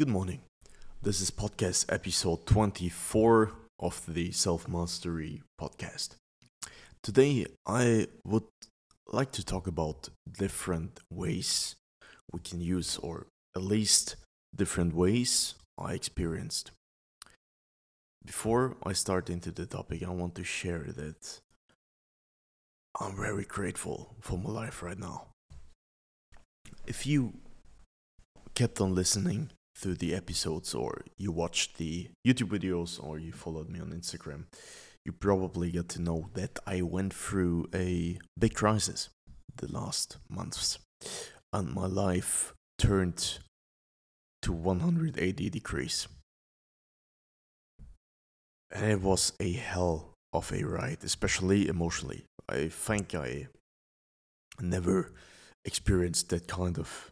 Good morning. This is podcast episode 24 of the Self Mastery podcast. Today, I would like to talk about different ways we can use, or at least different ways I experienced. Before I start into the topic, I want to share that I'm very grateful for my life right now. If you kept on listening through the episodes or you watched the YouTube videos or you followed me on Instagram, you probably get to know that I went through a big crisis the last months and my life turned to 180 degrees. And it was a hell of a ride, especially emotionally. I think I never experienced that kind of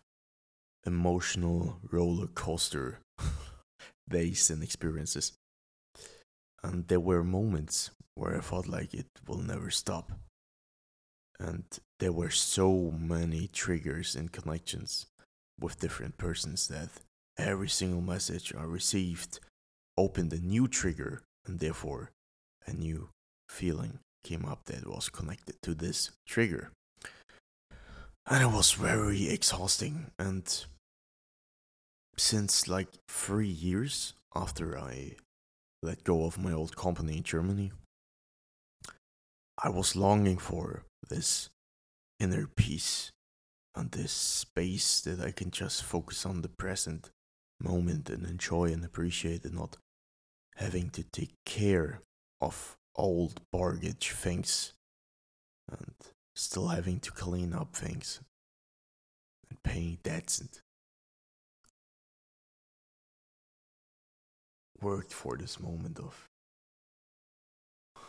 emotional roller coaster days and experiences. And there were moments where I felt like it will never stop. And there were so many triggers and connections with different persons that every single message I received opened a new trigger and therefore a new feeling came up that was connected to this trigger. And it was very exhausting. And since like three years after I let go of my old company in Germany, I was longing for this inner peace and this space that I can just focus on the present moment and enjoy and appreciate and not having to take care of old baggage things and still having to clean up things and paying debts and worked for this moment of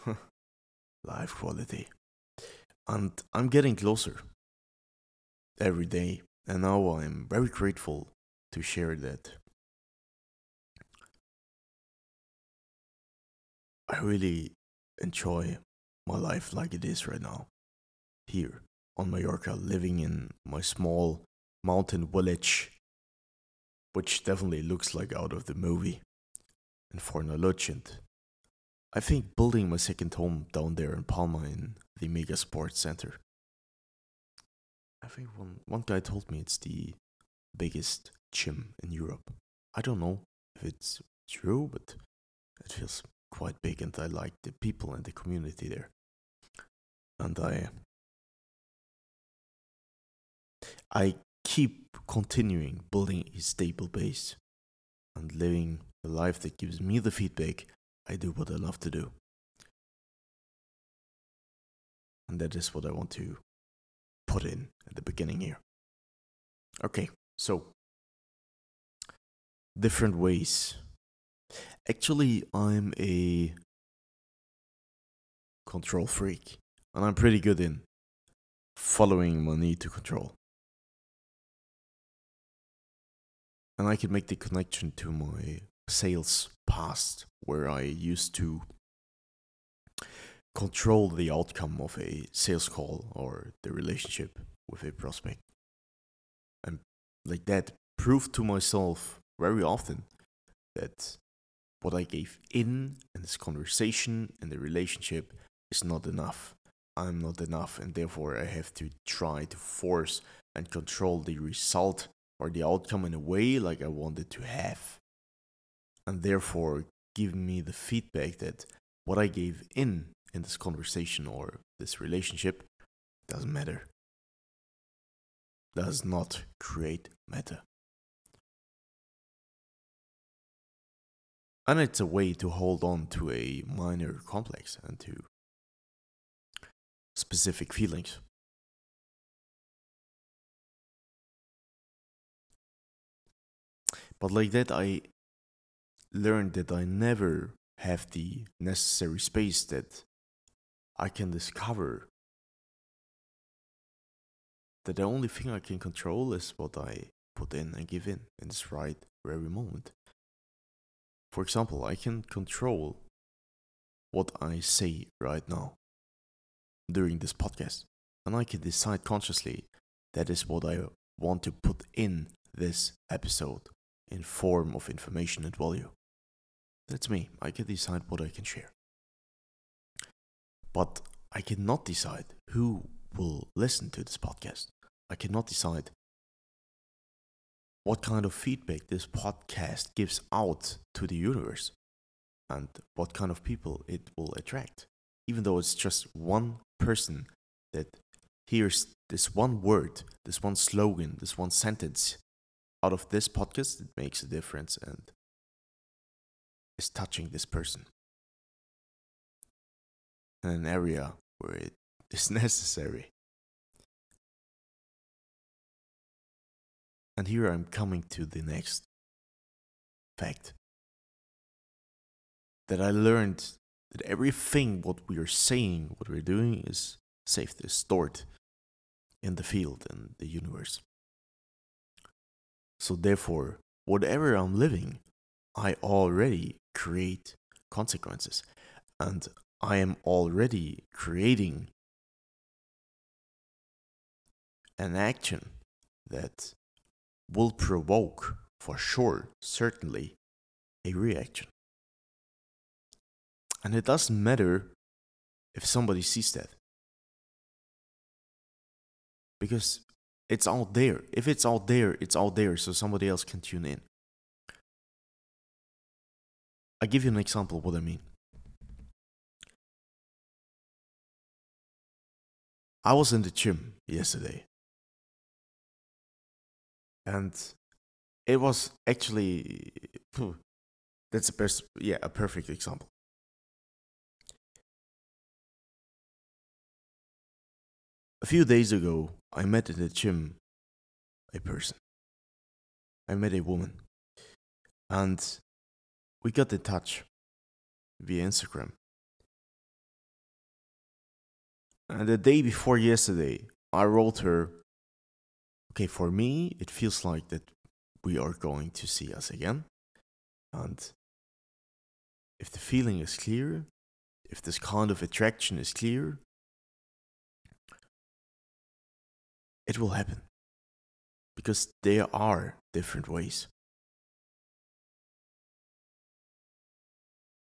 life quality and I'm getting closer every day and now I'm very grateful to share that I really enjoy my life like it is right now. Here on Mallorca, living in my small mountain village, which definitely looks like out of the movie. And Fornalutx, I think building my second home down there in Palma in the Mega Sports Center. I think one, one guy told me it's the biggest gym in Europe. I don't know if it's true, but it feels quite big and I like the people and the community there. And I I keep continuing building a stable base and living the life that gives me the feedback I do what I love to do. And that is what I want to put in at the beginning here. Okay, so different ways Actually, I'm a control freak, and I'm pretty good in following my need to control. And I can make the connection to my sales past, where I used to control the outcome of a sales call or the relationship with a prospect. And like that, proved to myself very often that what I gave in in this conversation and the relationship is not enough. I'm not enough, and therefore I have to try to force and control the result or the outcome in a way like I wanted to have. And therefore, give me the feedback that what I gave in in this conversation or this relationship doesn't matter. Does not create matter. And it's a way to hold on to a minor complex and to specific feelings. But like that, I learned that I never have the necessary space that I can discover that the only thing I can control is what I put in and give in in this right very moment. For example, I can control what I say right now during this podcast, and I can decide consciously that is what I want to put in this episode in form of information and value. That's me. I can decide what I can share. But I cannot decide who will listen to this podcast. I cannot decide what kind of feedback this podcast gives out to the universe and what kind of people it will attract. Even though it's just one person that hears this one word, this one slogan, this one sentence out of this podcast, it makes a difference and is touching this person in an area where it is necessary. And here I'm coming to the next fact that I learned that everything what we are saying, what we're doing is safe, is stored in the field and the universe. So therefore, whatever I'm living, I already create consequences. And I am already creating an action that will provoke, for sure, certainly, a reaction. And it doesn't matter if somebody sees that. Because it's out there. If it's out there, it's out there, so somebody else can tune in. I give you an example of what I mean. I was in the gym yesterday. And it was actually that's a pers- yeah, a perfect example. A few days ago, I met in the gym a person. I met a woman. And we got in touch via Instagram. And the day before yesterday, I wrote her, okay, for me, it feels like that we are going to see us again. And if the feeling is clear, if this kind of attraction is clear, it will happen. Because there are different ways.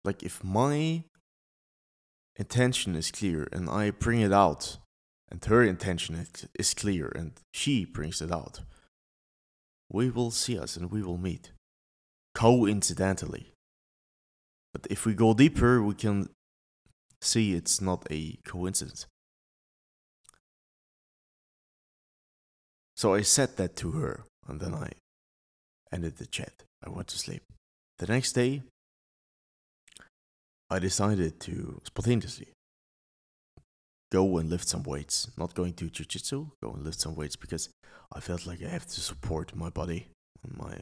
Like if my intention is clear and I bring it out, and her intention is clear and she brings it out, we will see us and we will meet. Coincidentally. But if we go deeper, we can see it's not a coincidence. So I said that to her, and then I ended the chat. I went to sleep. The next day, I decided to spontaneously go and lift some weights. Not going to jiu-jitsu, go and lift some weights because I felt like I have to support my body and my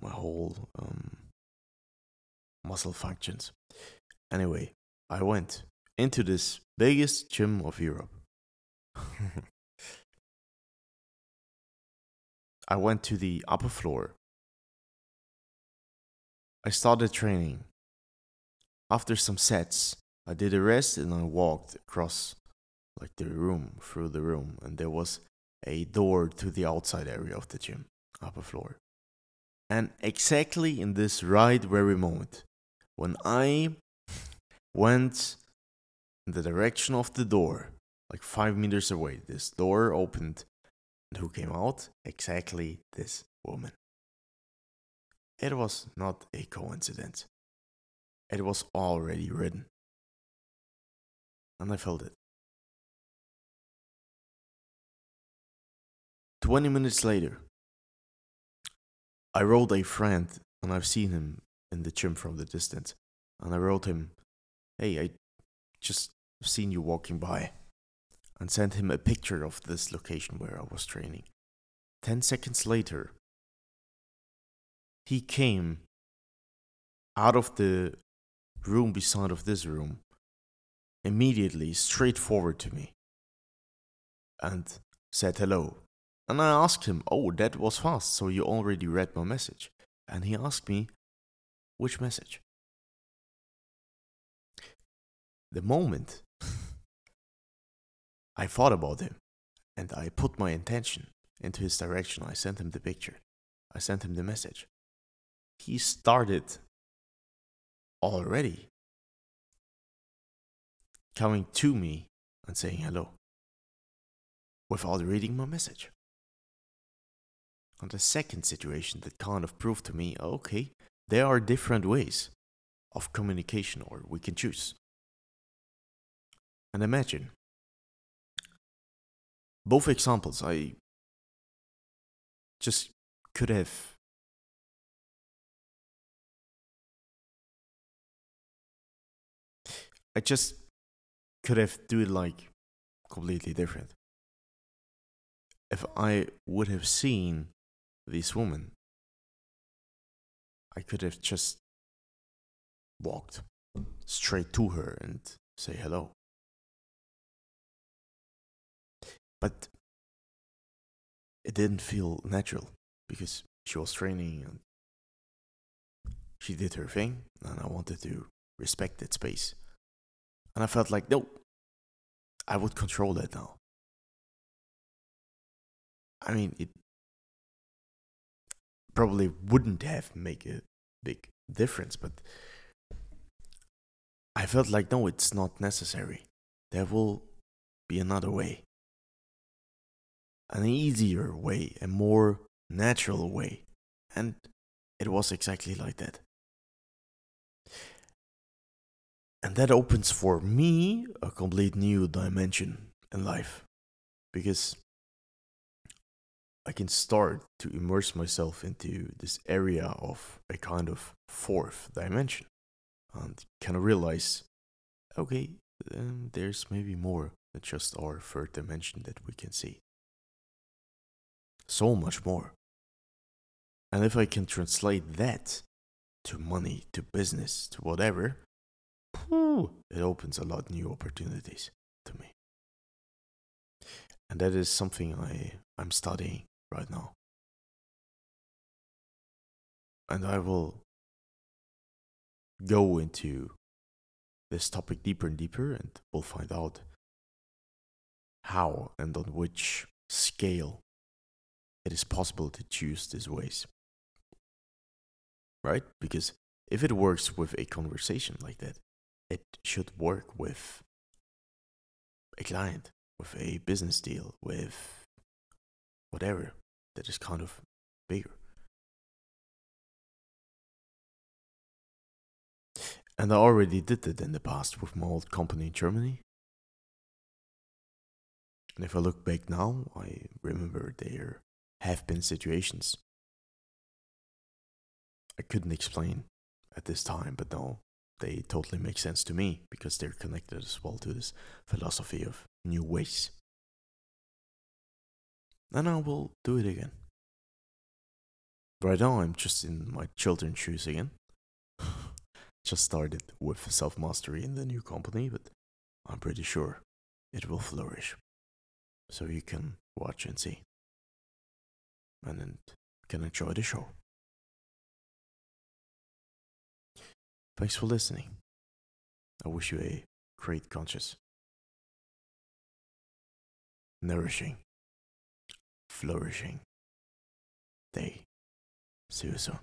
my whole um, muscle functions. Anyway, I went into this biggest gym of Europe. I went to the upper floor. I started training after some sets, I did a rest and I walked across like the room, through the room, and there was a door to the outside area of the gym, upper floor. And exactly in this right very moment, when I went in the direction of the door, like five meters away, this door opened, and who came out? Exactly this woman. It was not a coincidence. It was already written. And I felt it. 20 minutes later, I wrote a friend, and I've seen him in the gym from the distance. And I wrote him, Hey, I just seen you walking by. And sent him a picture of this location where I was training. 10 seconds later, he came out of the room beside of this room, immediately straight forward to me and said hello. And I asked him, Oh, that was fast, so you already read my message. And he asked me, Which message? The moment I thought about him and I put my intention into his direction, I sent him the picture. I sent him the message. he started already coming to me and saying hello without reading my message. And the second situation that kind of proved to me okay, there are different ways of communication, or we can choose. And imagine both examples, I just could have I just could have do it like completely different. If I would have seen this woman, I could have just walked straight to her and say hello. But it didn't feel natural because she was training and she did her thing and I wanted to respect that space. And I felt like, no, I would control that now. I mean, it probably wouldn't have make a big difference, but I felt like, no, it's not necessary. There will be another way. An easier way, a more natural way. And it was exactly like that. And that opens for me a complete new dimension in life because I can start to immerse myself into this area of a kind of fourth dimension and kind of realize okay, um, there's maybe more than just our third dimension that we can see. So much more. And if I can translate that to money, to business, to whatever, whew, it opens a lot new opportunities to me. And that is something I, I'm studying right now. And I will go into this topic deeper and deeper, and we'll find out how and on which scale it is possible to choose these ways. Right? Because if it works with a conversation like that, it should work with a client, with a business deal, with whatever that is kind of bigger. And I already did it in the past with my old company in Germany. And if I look back now, I remember there have been situations I couldn't explain at this time, but now they totally make sense to me because they're connected as well to this philosophy of new ways. And I will do it again. Right now, I'm just in my children's shoes again. just started with self mastery in the new company, but I'm pretty sure it will flourish. So you can watch and see. And then can enjoy the show. Thanks for listening. I wish you a great conscious, nourishing, flourishing day. See you soon.